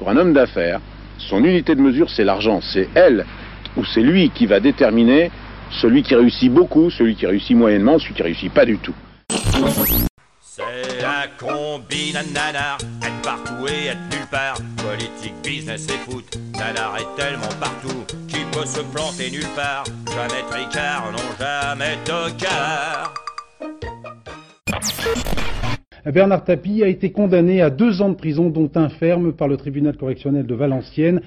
Pour un homme d'affaires, son unité de mesure, c'est l'argent. C'est elle ou c'est lui qui va déterminer celui qui réussit beaucoup, celui qui réussit moyennement, celui qui réussit pas du tout. C'est un combi nanar, être partout et être nulle part. Politique, business et foot, nanar est tellement partout qu'il peut se planter nulle part? Jamais tricard, non jamais tocard. Bernard Tapie a été condamné à deux ans de prison, dont un ferme, par le tribunal correctionnel de Valenciennes.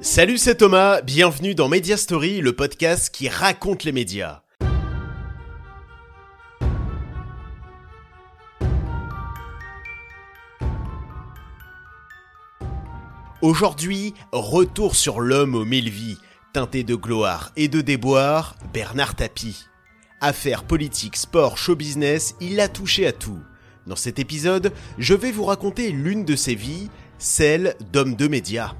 Salut, c'est Thomas, bienvenue dans Media Story, le podcast qui raconte les médias. Aujourd'hui, retour sur l'homme aux mille vies, teinté de gloire et de déboire, Bernard Tapie. Affaires politiques, sport, show business, il a touché à tout. Dans cet épisode, je vais vous raconter l'une de ses vies, celle d'homme de médias.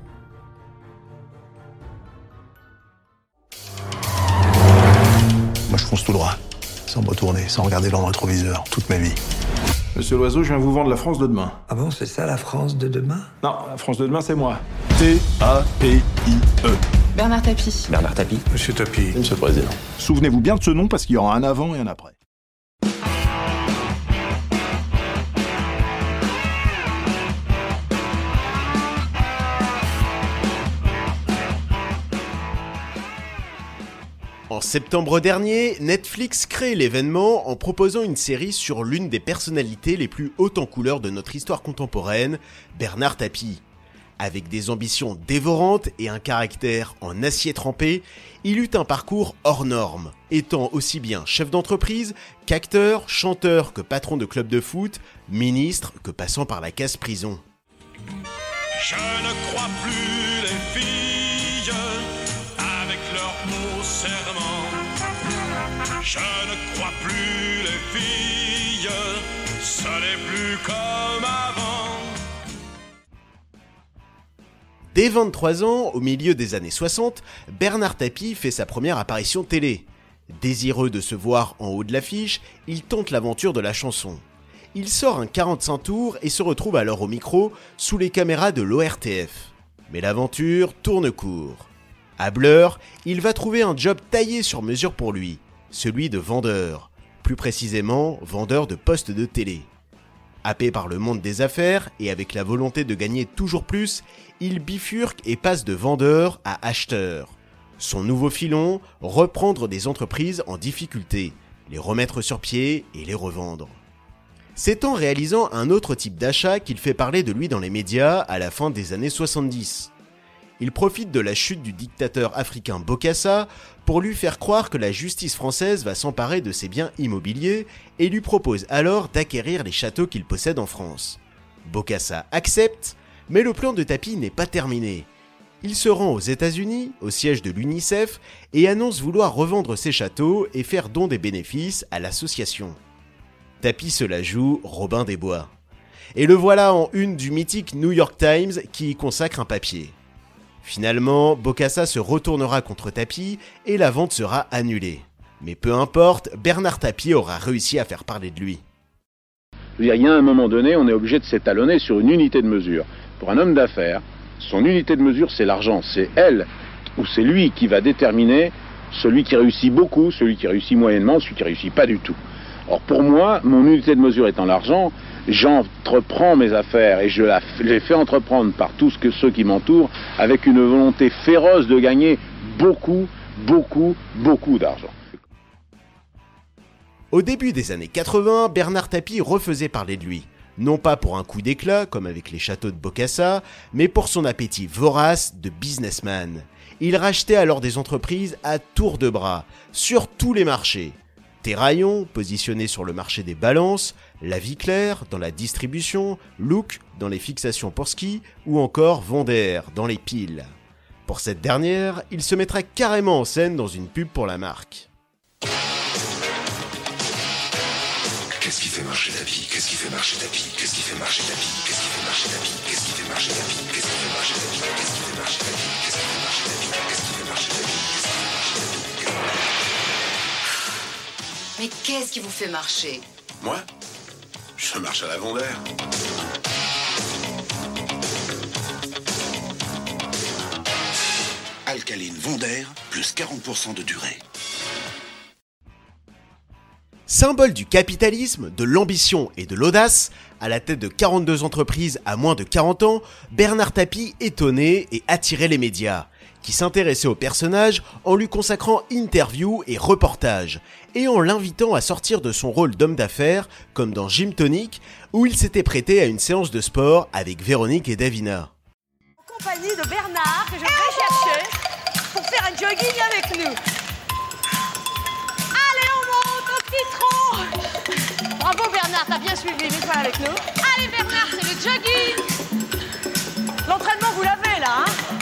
Moi, je fonce tout droit, sans me retourner, sans regarder dans le rétroviseur, toute ma vie. Monsieur Loiseau, je viens vous vendre la France de demain. Ah bon, c'est ça la France de demain? Non, la France de demain, c'est moi. T-A-P-I-E. Bernard Tapie. Bernard Tapie. Monsieur Tapie. Monsieur le Président. Souvenez-vous bien de ce nom parce qu'il y aura un avant et un après. En septembre dernier, Netflix crée l'événement en proposant une série sur l'une des personnalités les plus hautes en couleur de notre histoire contemporaine, Bernard Tapie. Avec des ambitions dévorantes et un caractère en acier trempé, il eut un parcours hors norme, étant aussi bien chef d'entreprise qu'acteur, chanteur que patron de club de foot, ministre que passant par la casse prison. Je ne crois plus les filles Je ne crois plus les filles, ce n'est plus comme avant. Dès 23 ans, au milieu des années 60, Bernard Tapie fait sa première apparition télé. Désireux de se voir en haut de l'affiche, il tente l'aventure de la chanson. Il sort un 45 tours et se retrouve alors au micro sous les caméras de l'ORTF. Mais l'aventure tourne court. À Blur, il va trouver un job taillé sur mesure pour lui, celui de vendeur, plus précisément vendeur de postes de télé. Happé par le monde des affaires et avec la volonté de gagner toujours plus, il bifurque et passe de vendeur à acheteur. Son nouveau filon, reprendre des entreprises en difficulté, les remettre sur pied et les revendre. C'est en réalisant un autre type d'achat qu'il fait parler de lui dans les médias à la fin des années 70. Il profite de la chute du dictateur africain Bokassa pour lui faire croire que la justice française va s'emparer de ses biens immobiliers et lui propose alors d'acquérir les châteaux qu'il possède en France. Bokassa accepte, mais le plan de tapis n'est pas terminé. Il se rend aux États-Unis, au siège de l'UNICEF, et annonce vouloir revendre ses châteaux et faire don des bénéfices à l'association. Tapis se la joue Robin des Bois. Et le voilà en une du mythique New York Times qui y consacre un papier. Finalement, Bokassa se retournera contre Tapie et la vente sera annulée. Mais peu importe, Bernard Tapie aura réussi à faire parler de lui. Il y a un moment donné, on est obligé de s'étalonner sur une unité de mesure. Pour un homme d'affaires, son unité de mesure, c'est l'argent. C'est elle ou c'est lui qui va déterminer celui qui réussit beaucoup, celui qui réussit moyennement, celui qui réussit pas du tout. Or, pour moi, mon unité de mesure étant l'argent, j'entreprends mes affaires et je les fais entreprendre par tous que ceux qui m'entourent avec une volonté féroce de gagner beaucoup, beaucoup, beaucoup d'argent. Au début des années 80, Bernard Tapie refaisait parler de lui. Non pas pour un coup d'éclat, comme avec les châteaux de Bokassa, mais pour son appétit vorace de businessman. Il rachetait alors des entreprises à tour de bras, sur tous les marchés. Terraillon, positionné sur le marché des balances, La Vie Claire dans la distribution, Look dans les fixations pour ski, ou encore Vendère dans les piles. Pour cette dernière, il se mettra carrément en scène dans une pub pour la marque. Qu'est-ce qui fait marcher ta vie Qu'est-ce qui fait marcher ta vie Qu'est-ce qui fait marcher ta vie Qu'est-ce qui fait marcher la vie Qu'est-ce qui fait marcher la vie Qu'est-ce qui fait marcher la vie Qu'est-ce qui fait marcher la vie Qu'est-ce qui fait marcher la vie Qu'est-ce qui fait marcher la vie Qu'est-ce qui fait marcher la vie Mais qu'est-ce qui vous fait marcher Moi Je marche à l'avant d'air. Alcaline Vondaire, plus 40% de durée. Symbole du capitalisme, de l'ambition et de l'audace, à la tête de 42 entreprises à moins de 40 ans, Bernard Tapie étonnait et attirait les médias, qui s'intéressaient au personnage en lui consacrant interviews et reportages, et en l'invitant à sortir de son rôle d'homme d'affaires, comme dans Gym Tonic, où il s'était prêté à une séance de sport avec Véronique et Davina. En compagnie de Bernard, que je vais chercher pour faire un jogging avec nous. Allez, on monte au citron Bravo Bernard, t'as bien suivi, mets-toi avec nous. Allez Bernard, c'est le jogging L'entraînement, vous l'avez là, hein?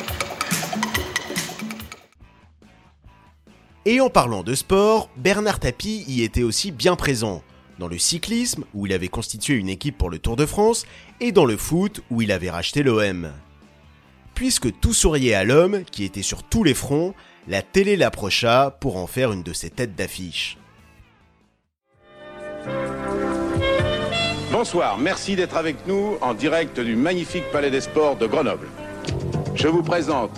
Et en parlant de sport, Bernard Tapie y était aussi bien présent. Dans le cyclisme, où il avait constitué une équipe pour le Tour de France, et dans le foot, où il avait racheté l'OM. Puisque tout souriait à l'homme, qui était sur tous les fronts, la télé l'approcha pour en faire une de ses têtes d'affiche. Bonsoir, merci d'être avec nous en direct du magnifique Palais des Sports de Grenoble. Je vous présente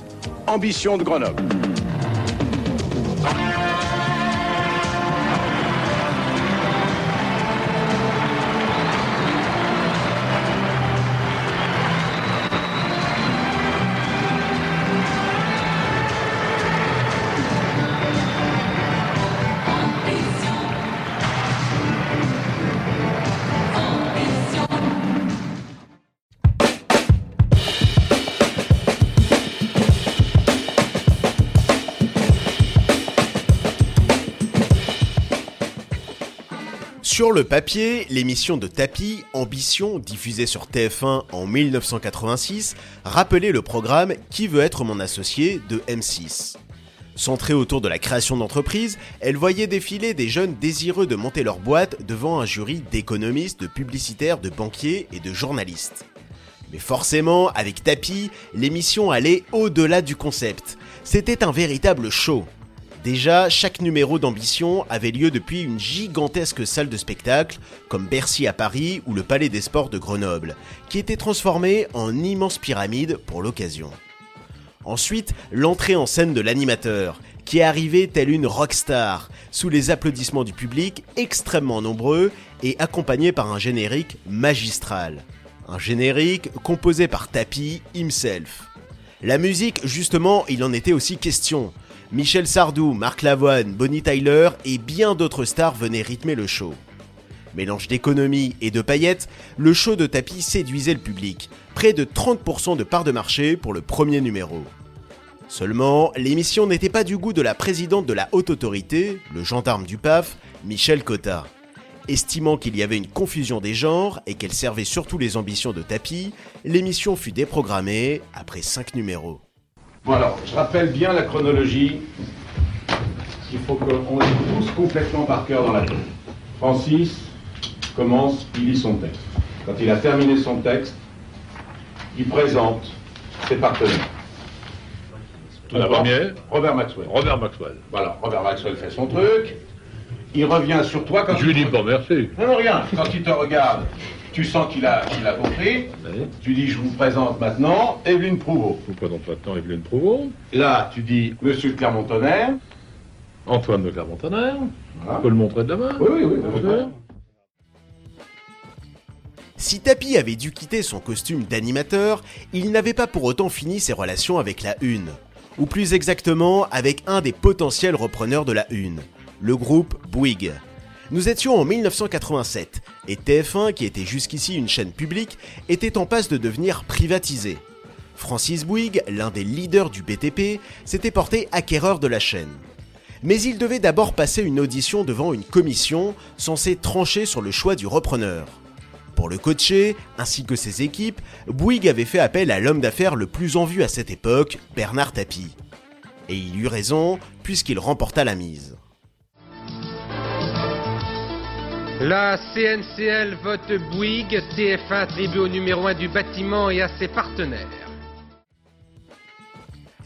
Ambition de Grenoble. Bye. Sur le papier, l'émission de Tapi, Ambition, diffusée sur TF1 en 1986, rappelait le programme Qui veut être mon associé de M6. Centrée autour de la création d'entreprises, elle voyait défiler des jeunes désireux de monter leur boîte devant un jury d'économistes, de publicitaires, de banquiers et de journalistes. Mais forcément, avec Tapi, l'émission allait au-delà du concept. C'était un véritable show. Déjà, chaque numéro d'ambition avait lieu depuis une gigantesque salle de spectacle, comme Bercy à Paris ou le Palais des Sports de Grenoble, qui était transformé en immense pyramide pour l'occasion. Ensuite, l'entrée en scène de l'animateur, qui est arrivé telle une rockstar, sous les applaudissements du public extrêmement nombreux et accompagné par un générique magistral. Un générique composé par Tapi himself. La musique, justement, il en était aussi question. Michel Sardou, Marc Lavoine, Bonnie Tyler et bien d'autres stars venaient rythmer le show. Mélange d'économie et de paillettes, le show de tapis séduisait le public, près de 30% de part de marché pour le premier numéro. Seulement, l'émission n'était pas du goût de la présidente de la haute autorité, le gendarme du PAF, Michel Cotta. Estimant qu'il y avait une confusion des genres et qu'elle servait surtout les ambitions de tapis, l'émission fut déprogrammée après 5 numéros. Bon alors, je rappelle bien la chronologie. Il faut qu'on ait tous complètement par cœur dans la tête. Francis commence, il lit son texte. Quand il a terminé son texte, il présente ses partenaires. Tout La d'abord, première Robert Maxwell. Robert Maxwell. Voilà, Robert Maxwell fait son truc. Il revient sur toi quand Je lui dis pas merci. Non, non, rien. Quand il te regarde, tu sens qu'il a, qu'il a compris. Oui. Tu dis, je vous présente maintenant Evelyne Prouveau. Je vous présente maintenant Evelyne Prouvon, Là, tu dis, Monsieur de Clermont-Tonnerre. Antoine de Clermont-Tonnerre. Voilà. On peut le montrer de la main. Oui, oui, oui. oui, oui. Si Tapi avait dû quitter son costume d'animateur, il n'avait pas pour autant fini ses relations avec la Une. Ou plus exactement, avec un des potentiels repreneurs de la Une, le groupe Bouygues. Nous étions en 1987, et TF1, qui était jusqu'ici une chaîne publique, était en passe de devenir privatisé. Francis Bouygues, l'un des leaders du BTP, s'était porté acquéreur de la chaîne. Mais il devait d'abord passer une audition devant une commission censée trancher sur le choix du repreneur. Pour le coacher, ainsi que ses équipes, Bouygues avait fait appel à l'homme d'affaires le plus en vue à cette époque, Bernard Tapie. Et il eut raison, puisqu'il remporta la mise. La CNCL vote Bouygues, TF1 attribue au numéro 1 du bâtiment et à ses partenaires.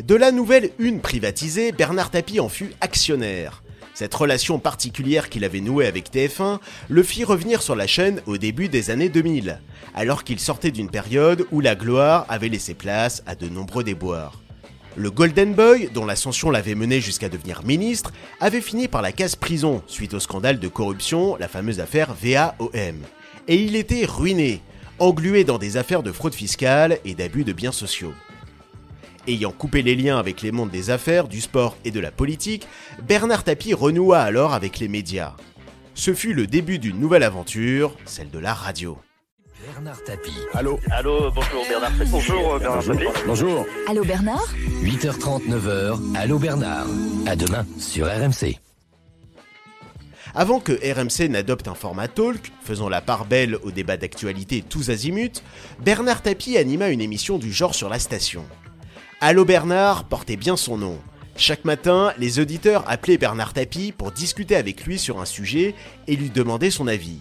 De la nouvelle une privatisée, Bernard Tapie en fut actionnaire. Cette relation particulière qu'il avait nouée avec TF1 le fit revenir sur la chaîne au début des années 2000, alors qu'il sortait d'une période où la gloire avait laissé place à de nombreux déboires. Le Golden Boy, dont l'ascension l'avait mené jusqu'à devenir ministre, avait fini par la case prison suite au scandale de corruption, la fameuse affaire VAOM. Et il était ruiné, englué dans des affaires de fraude fiscale et d'abus de biens sociaux. Ayant coupé les liens avec les mondes des affaires, du sport et de la politique, Bernard Tapie renoua alors avec les médias. Ce fut le début d'une nouvelle aventure, celle de la radio. Bernard Tapie. Allô Allô, bonjour Bernard Tapie. Bonjour euh, Bernard Tapie. Bonjour. Allô Bernard 8h30, 9h, Allô Bernard. À demain sur RMC. Avant que RMC n'adopte un format talk, faisant la part belle aux débats d'actualité tous azimuts, Bernard Tapie anima une émission du genre sur la station. Allô Bernard portait bien son nom. Chaque matin, les auditeurs appelaient Bernard Tapie pour discuter avec lui sur un sujet et lui demander son avis.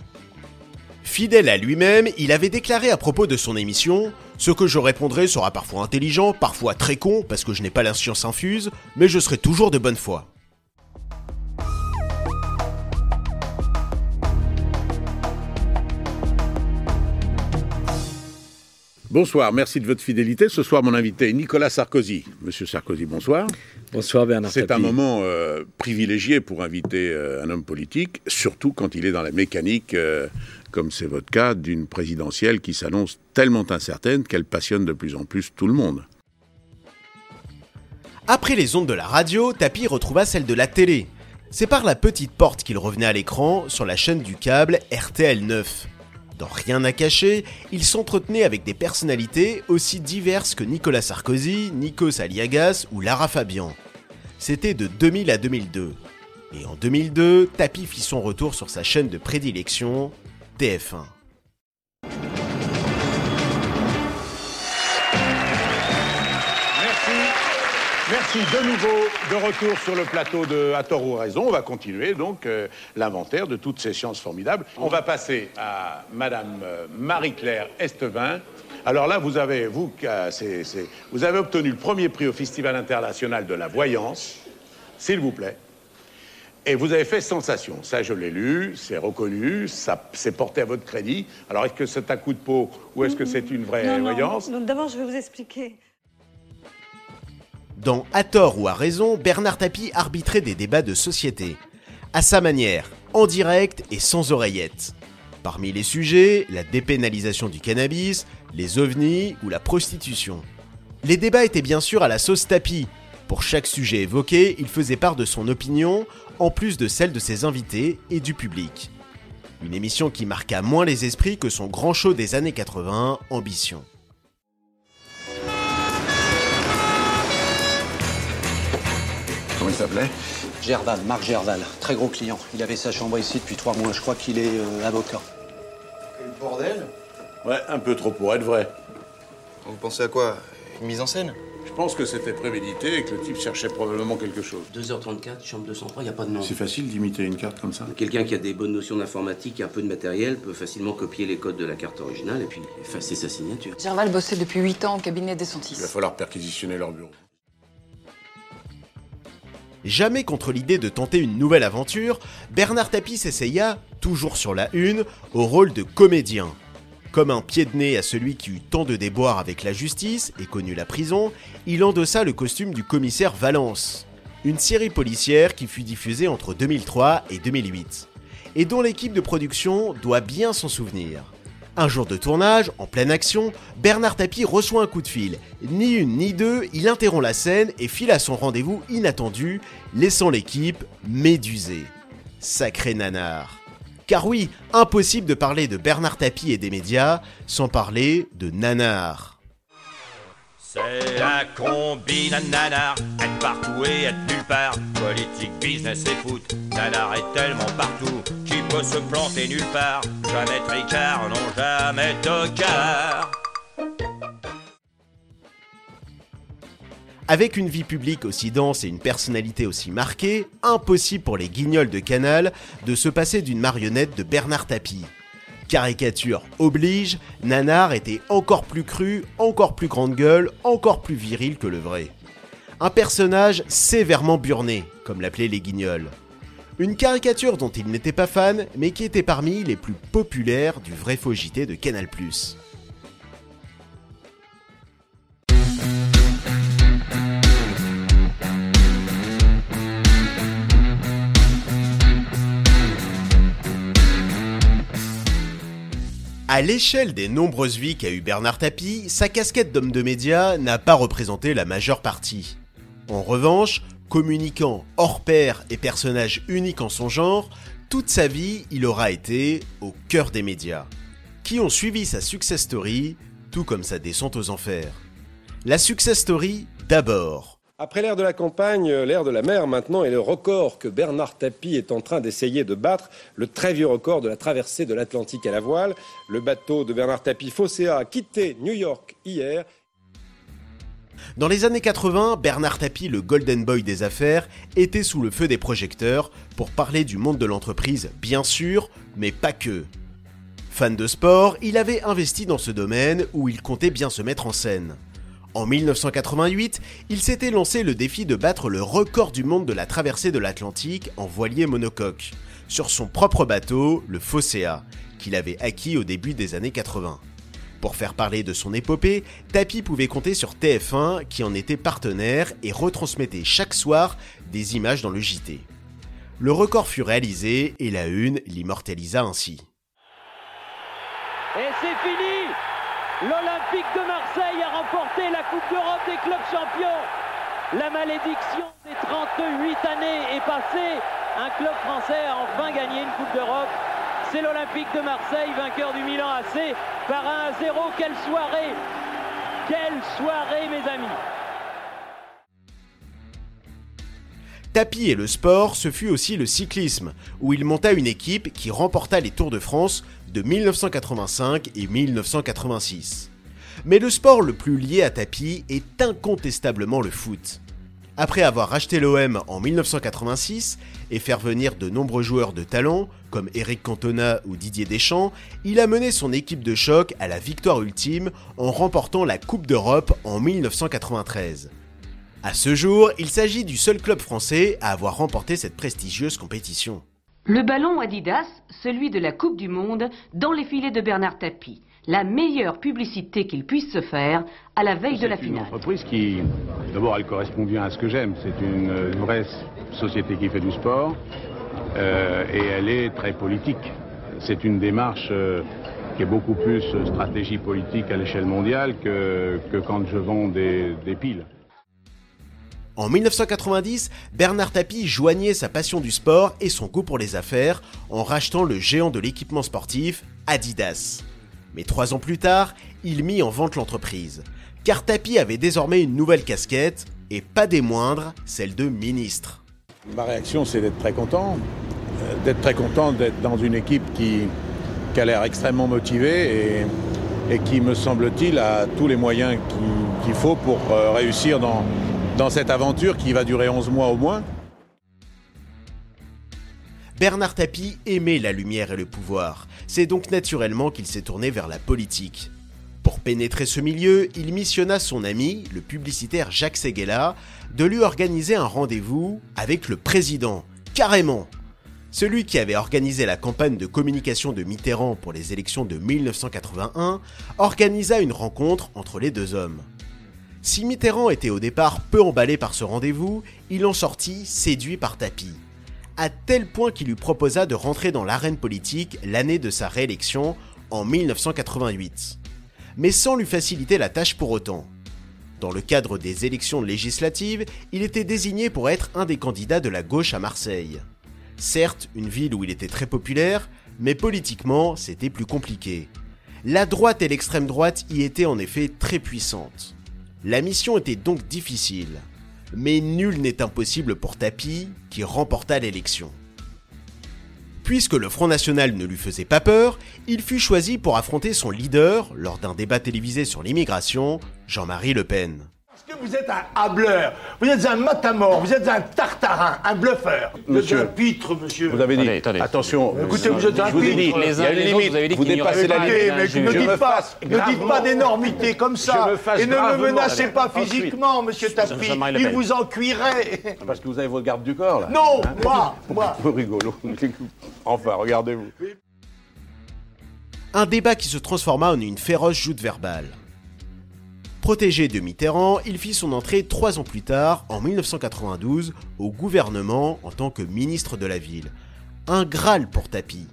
Fidèle à lui-même, il avait déclaré à propos de son émission Ce que je répondrai sera parfois intelligent, parfois très con, parce que je n'ai pas la science infuse, mais je serai toujours de bonne foi. Bonsoir, merci de votre fidélité. Ce soir, mon invité est Nicolas Sarkozy. Monsieur Sarkozy, bonsoir. Bonsoir Bernard. C'est un moment euh, privilégié pour inviter euh, un homme politique, surtout quand il est dans la mécanique, euh, comme c'est votre cas, d'une présidentielle qui s'annonce tellement incertaine qu'elle passionne de plus en plus tout le monde. Après les ondes de la radio, Tapi retrouva celle de la télé. C'est par la petite porte qu'il revenait à l'écran sur la chaîne du câble RTL 9. Dans Rien à cacher, il s'entretenait avec des personnalités aussi diverses que Nicolas Sarkozy, Nikos Aliagas ou Lara Fabian. C'était de 2000 à 2002. Et en 2002, Tapi fit son retour sur sa chaîne de prédilection, TF1. Merci. Merci de nouveau de retour sur le plateau de À tort ou raison. On va continuer donc euh, l'inventaire de toutes ces sciences formidables. On va passer à Madame euh, Marie-Claire Estevin. Alors là, vous avez, vous, euh, vous avez obtenu le premier prix au Festival international de la voyance, s'il vous plaît. Et vous avez fait sensation. Ça, je l'ai lu, c'est reconnu, ça c'est porté à votre crédit. Alors, est-ce que c'est un coup de peau ou est-ce que c'est une vraie Non, non, voyance non, D'abord, je vais vous expliquer. Dans À tort ou à raison, Bernard Tapie arbitrait des débats de société. À sa manière, en direct et sans oreillette. Parmi les sujets, la dépénalisation du cannabis, les ovnis ou la prostitution. Les débats étaient bien sûr à la sauce Tapie. Pour chaque sujet évoqué, il faisait part de son opinion, en plus de celle de ses invités et du public. Une émission qui marqua moins les esprits que son grand show des années 80, Ambition. Comment il s'appelait? Gerval, Marc Gerval, très gros client. Il avait sa chambre ici depuis trois mois. Je crois qu'il est euh, avocat. Quel bordel? Ouais, un peu trop pour être vrai. Vous pensez à quoi? Une mise en scène? Je pense que c'était prémédité et que le type cherchait probablement quelque chose. 2h34, chambre 203, il n'y a pas de nom. C'est facile d'imiter une carte comme ça. Quelqu'un qui a des bonnes notions d'informatique et un peu de matériel peut facilement copier les codes de la carte originale et puis effacer sa signature. Gerval bossait depuis 8 ans au cabinet des Il va Santis. falloir perquisitionner leur bureau. Jamais contre l'idée de tenter une nouvelle aventure, Bernard Tapie s'essaya, toujours sur la une, au rôle de comédien. Comme un pied de nez à celui qui eut tant de déboires avec la justice et connu la prison, il endossa le costume du commissaire Valence, une série policière qui fut diffusée entre 2003 et 2008, et dont l'équipe de production doit bien s'en souvenir. Un jour de tournage, en pleine action, Bernard Tapie reçoit un coup de fil. Ni une ni deux, il interrompt la scène et file à son rendez-vous inattendu, laissant l'équipe médusée. Sacré nanar. Car oui, impossible de parler de Bernard Tapie et des médias sans parler de nanar. C'est la combine à nanar, être partout et être nulle part. Politique, business et foot, nanar est tellement partout qu'il peut se planter nulle part. Jamais tricard, non jamais tocard. Avec une vie publique aussi dense et une personnalité aussi marquée, impossible pour les guignols de Canal de se passer d'une marionnette de Bernard Tapie. Caricature oblige, Nanar était encore plus cru, encore plus grande gueule, encore plus viril que le vrai. Un personnage sévèrement burné, comme l'appelaient les guignols. Une caricature dont il n'était pas fan, mais qui était parmi les plus populaires du vrai faux JT de Canal+. À l'échelle des nombreuses vies qu'a eu Bernard Tapie, sa casquette d'homme de médias n'a pas représenté la majeure partie. En revanche, communicant hors pair et personnage unique en son genre, toute sa vie, il aura été au cœur des médias, qui ont suivi sa success story, tout comme sa descente aux enfers. La success story, d'abord. Après l'ère de la campagne, l'ère de la mer maintenant est le record que Bernard Tapie est en train d'essayer de battre, le très vieux record de la traversée de l'Atlantique à la voile. Le bateau de Bernard Tapie Fosséa a quitté New York hier. Dans les années 80, Bernard Tapie, le golden boy des affaires, était sous le feu des projecteurs pour parler du monde de l'entreprise, bien sûr, mais pas que. Fan de sport, il avait investi dans ce domaine où il comptait bien se mettre en scène. En 1988, il s'était lancé le défi de battre le record du monde de la traversée de l'Atlantique en voilier monocoque, sur son propre bateau, le Fosséa, qu'il avait acquis au début des années 80. Pour faire parler de son épopée, Tapi pouvait compter sur TF1 qui en était partenaire et retransmettait chaque soir des images dans le JT. Le record fut réalisé et la une l'immortalisa ainsi. Et c'est fini L'Olympique de Marseille a remporté la Coupe d'Europe des clubs champions. La malédiction des 38 années est passée. Un club français a enfin gagné une Coupe d'Europe. C'est l'Olympique de Marseille, vainqueur du Milan AC, par 1 à 0. Quelle soirée Quelle soirée, mes amis Tapis et le sport, ce fut aussi le cyclisme, où il monta une équipe qui remporta les Tours de France de 1985 et 1986. Mais le sport le plus lié à Tapi est incontestablement le foot. Après avoir racheté l'OM en 1986 et faire venir de nombreux joueurs de talent, comme Eric Cantona ou Didier Deschamps, il a mené son équipe de choc à la victoire ultime en remportant la Coupe d'Europe en 1993. À ce jour, il s'agit du seul club français à avoir remporté cette prestigieuse compétition. Le ballon Adidas, celui de la Coupe du Monde, dans les filets de Bernard Tapie. La meilleure publicité qu'il puisse se faire à la veille de la C'est une finale. entreprise qui, d'abord, elle correspond bien à ce que j'aime. C'est une euh, vraie société qui fait du sport euh, et elle est très politique. C'est une démarche euh, qui est beaucoup plus stratégie politique à l'échelle mondiale que, que quand je vends des, des piles. En 1990, Bernard Tapie joignait sa passion du sport et son goût pour les affaires en rachetant le géant de l'équipement sportif, Adidas. Mais trois ans plus tard, il mit en vente l'entreprise, car Tapie avait désormais une nouvelle casquette, et pas des moindres, celle de ministre. Ma réaction, c'est d'être très content. Euh, D'être très content d'être dans une équipe qui, a l'air extrêmement motivée et, qui, me semble-t-il, a tous les moyens qui- qu'il faut pour euh, réussir dans, dans cette aventure qui va durer 11 mois au moins. Bernard Tapie aimait la lumière et le pouvoir, c'est donc naturellement qu'il s'est tourné vers la politique. Pour pénétrer ce milieu, il missionna son ami, le publicitaire Jacques Seguela, de lui organiser un rendez-vous avec le président, carrément. Celui qui avait organisé la campagne de communication de Mitterrand pour les élections de 1981 organisa une rencontre entre les deux hommes. Si Mitterrand était au départ peu emballé par ce rendez-vous, il en sortit séduit par Tapie à tel point qu'il lui proposa de rentrer dans l'arène politique l'année de sa réélection en 1988, mais sans lui faciliter la tâche pour autant. Dans le cadre des élections législatives, il était désigné pour être un des candidats de la gauche à Marseille. Certes, une ville où il était très populaire, mais politiquement, c'était plus compliqué. La droite et l'extrême droite y étaient en effet très puissantes. La mission était donc difficile. Mais nul n'est impossible pour Tapi, qui remporta l'élection. Puisque le Front National ne lui faisait pas peur, il fut choisi pour affronter son leader lors d'un débat télévisé sur l'immigration, Jean-Marie Le Pen. Vous êtes un hableur, vous êtes un matamor, vous êtes un tartarin, un bluffeur. Vous êtes Monsieur, un pitre, monsieur. Vous avez dit, attention, Écoutez, vous êtes un vous ai dit, pitre. il y a une limite, vous dépassez la Écoutez, limite. mais Je ne me dites pas, ne dites pas d'énormité comme ça. Et ne me menacez pas ensuite. physiquement, monsieur Tapi. Il vous en cuirait. Parce que vous avez votre garde du corps, là. Non, Hein moi, moi. Vous rigolo. Enfin, regardez-vous. Un débat qui se transforma en une féroce joute verbale. Protégé de Mitterrand, il fit son entrée trois ans plus tard, en 1992, au gouvernement en tant que ministre de la Ville. Un Graal pour Tapie.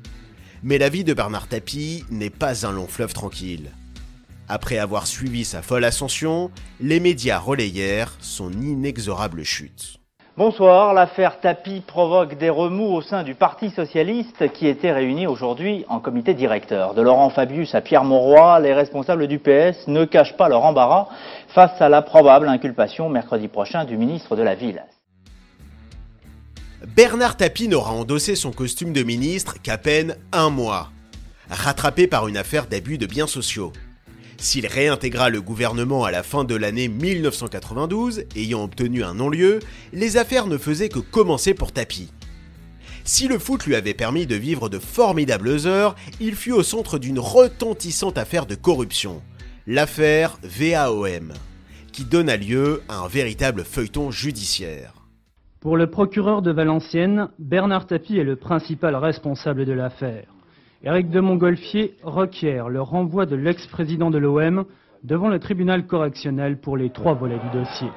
Mais la vie de Bernard Tapie n'est pas un long fleuve tranquille. Après avoir suivi sa folle ascension, les médias relayèrent son inexorable chute. Bonsoir, l'affaire Tapi provoque des remous au sein du Parti Socialiste qui était réuni aujourd'hui en comité directeur. De Laurent Fabius à Pierre Mauroy, les responsables du PS ne cachent pas leur embarras face à la probable inculpation mercredi prochain du ministre de la Ville. Bernard Tapie n'aura endossé son costume de ministre qu'à peine un mois, rattrapé par une affaire d'abus de biens sociaux. S'il réintégra le gouvernement à la fin de l'année 1992, ayant obtenu un non-lieu, les affaires ne faisaient que commencer pour Tapie. Si le foot lui avait permis de vivre de formidables heures, il fut au centre d'une retentissante affaire de corruption, l'affaire VAOM, qui donna lieu à un véritable feuilleton judiciaire. Pour le procureur de Valenciennes, Bernard Tapie est le principal responsable de l'affaire. Éric de Montgolfier requiert le renvoi de l'ex-président de l'OM devant le tribunal correctionnel pour les trois volets du dossier.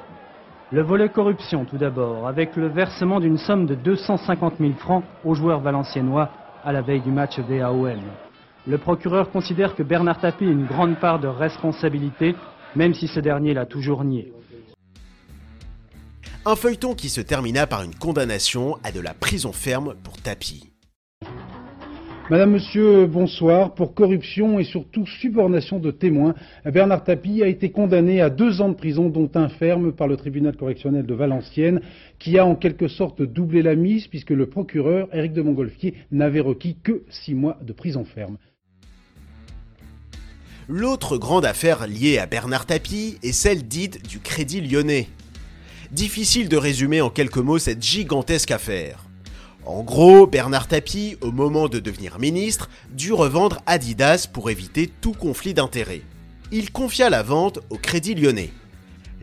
Le volet corruption tout d'abord, avec le versement d'une somme de 250 000 francs aux joueurs valenciennois à la veille du match VAOM. Le procureur considère que Bernard Tapie a une grande part de responsabilité, même si ce dernier l'a toujours nié. Un feuilleton qui se termina par une condamnation à de la prison ferme pour Tapie. Madame, Monsieur, bonsoir. Pour corruption et surtout subornation de témoins, Bernard Tapie a été condamné à deux ans de prison, dont un ferme par le tribunal correctionnel de Valenciennes, qui a en quelque sorte doublé la mise, puisque le procureur, Éric de Montgolfier, n'avait requis que six mois de prison ferme. L'autre grande affaire liée à Bernard Tapie est celle dite du Crédit lyonnais. Difficile de résumer en quelques mots cette gigantesque affaire. En gros, Bernard Tapie, au moment de devenir ministre, dut revendre Adidas pour éviter tout conflit d'intérêts. Il confia la vente au Crédit lyonnais.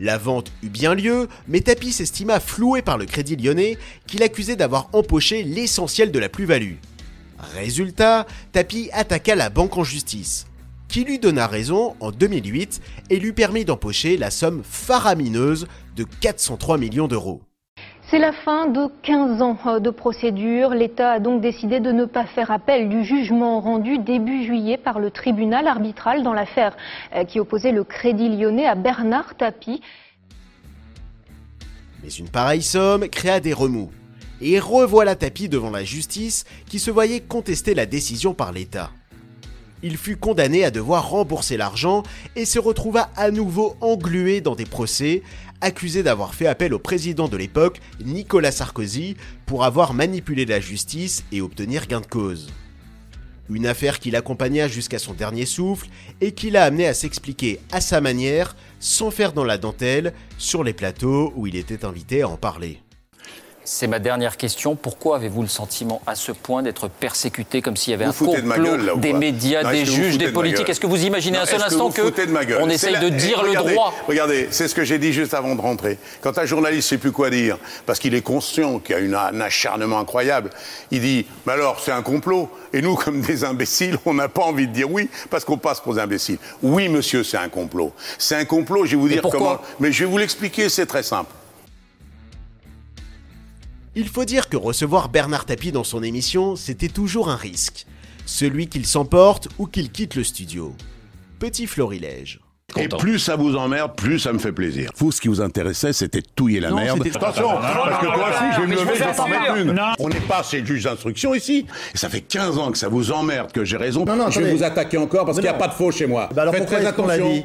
La vente eut bien lieu, mais Tapie s'estima floué par le Crédit lyonnais qu'il accusait d'avoir empoché l'essentiel de la plus-value. Résultat, Tapie attaqua la banque en justice, qui lui donna raison en 2008 et lui permit d'empocher la somme faramineuse de 403 millions d'euros. C'est la fin de 15 ans euh, de procédure. L'État a donc décidé de ne pas faire appel du jugement rendu début juillet par le tribunal arbitral dans l'affaire euh, qui opposait le Crédit lyonnais à Bernard Tapie. Mais une pareille somme créa des remous. Et revoilà Tapie devant la justice qui se voyait contester la décision par l'État. Il fut condamné à devoir rembourser l'argent et se retrouva à nouveau englué dans des procès, accusé d'avoir fait appel au président de l'époque, Nicolas Sarkozy, pour avoir manipulé la justice et obtenir gain de cause. Une affaire qui l'accompagna jusqu'à son dernier souffle et qui l'a amené à s'expliquer à sa manière, sans faire dans la dentelle, sur les plateaux où il était invité à en parler. C'est ma dernière question. Pourquoi avez-vous le sentiment à ce point d'être persécuté comme s'il y avait Vous un foutez de ma complot gueule, là, ou des médias, Non, des que juges, des de politiques? Est-ce que vous imaginez Non, un seul que instant ma gueule? on essaye la- de eh, dire le droit? Regardez, c'est ce que j'ai dit juste avant de rentrer. Quand un journaliste ne sait plus quoi dire, parce qu'il est conscient qu'il y a une- un acharnement incroyable, il dit Mais alors, c'est un complot? Et nous, comme des imbéciles, on n'a pas envie de dire oui, parce qu'on passe pour des imbéciles. Oui, monsieur, c'est un complot. C'est un complot, je vais vous dire comment. Mais je vais vous l'expliquer, c'est très simple. Il faut dire que recevoir Bernard Tapie dans son émission, c'était toujours un risque. Celui qu'il s'emporte ou qu'il quitte le studio. Petit florilège. Et plus ça vous emmerde, plus ça me fait plaisir. Vous, ce qui vous intéressait, c'était de touiller la Non, merde. c'était- Attention, parce que toi aussi, je vais me lever, je vais t'en assure. mettre une. On n'est pas chez le juge d'instruction ici. Et ça fait 15 ans que ça vous emmerde, que j'ai raison. Non, non, je vais attendez. vous attaquer encore parce qu'il n'y a pas de faux chez moi. Bah alors Faites pourquoi très est-ce qu'on l'a attention. dit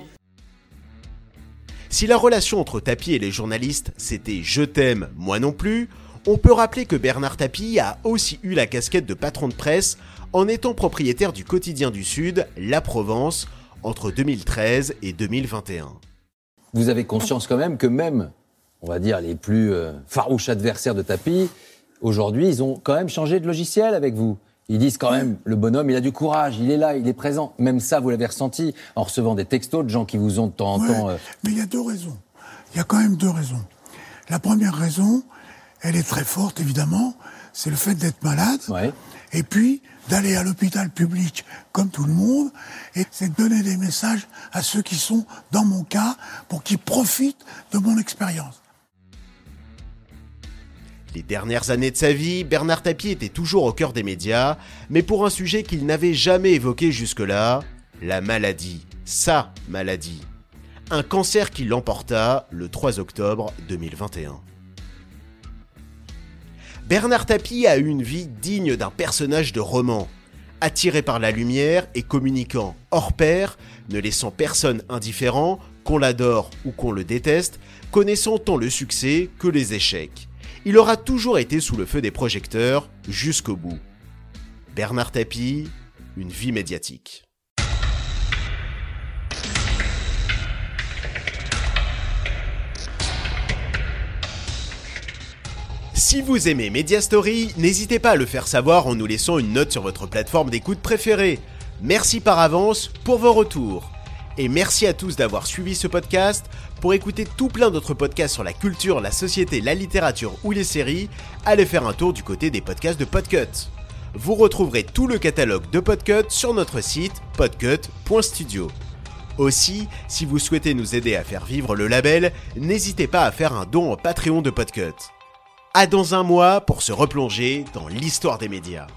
Si la relation entre Tapie et les journalistes, c'était je t'aime, moi non plus, on peut rappeler que Bernard Tapie a aussi eu la casquette de patron de presse en étant propriétaire du quotidien du Sud, La Provence, entre 2013 et 2021. vous avez conscience quand même que même, on va dire, les plus euh, farouches adversaires de Tapi, aujourd'hui, ils ont quand même changé de logiciel avec vous. Ils disent quand même, le bonhomme, il a du courage, il est là, il est présent. Même ça, vous l'avez ressenti en recevant des textos de gens qui vous ont de temps en Ouais, temps. euh, Mais il y a deux raisons. Il y a quand même deux raisons. La première raison, elle est très forte, évidemment, c'est le fait d'être malade. Et puis, d'aller à l'hôpital public comme tout le monde, et c'est de donner des messages à ceux qui sont dans mon cas pour qu'ils profitent de mon expérience. Les dernières années de sa vie, Bernard Tapie était toujours au cœur des médias, mais pour un sujet qu'il n'avait jamais évoqué jusque-là, la maladie, sa maladie. Un cancer qui l'emporta le 3 octobre 2021. Bernard Tapie a eu une vie digne d'un personnage de roman. Attiré par la lumière et communiquant hors pair, ne laissant personne indifférent, qu'on l'adore ou qu'on le déteste, connaissant tant le succès que les échecs. Il aura toujours été sous le feu des projecteurs jusqu'au bout. Bernard Tapie, une vie médiatique. Si vous aimez Media Story, n'hésitez pas à le faire savoir en nous laissant une note sur votre plateforme d'écoute préférée. Merci par avance pour vos retours. Et merci à tous d'avoir suivi ce podcast. Pour écouter tout plein d'autres podcasts sur la culture, la société, la littérature ou les séries, allez faire un tour du côté des podcasts de Podcut. Vous retrouverez tout le catalogue de Podcut sur notre site podcut.studio. Aussi, si vous souhaitez nous aider à faire vivre le label, n'hésitez pas à faire un don au Patreon de Podcut. À dans un mois pour se replonger dans l'histoire des médias.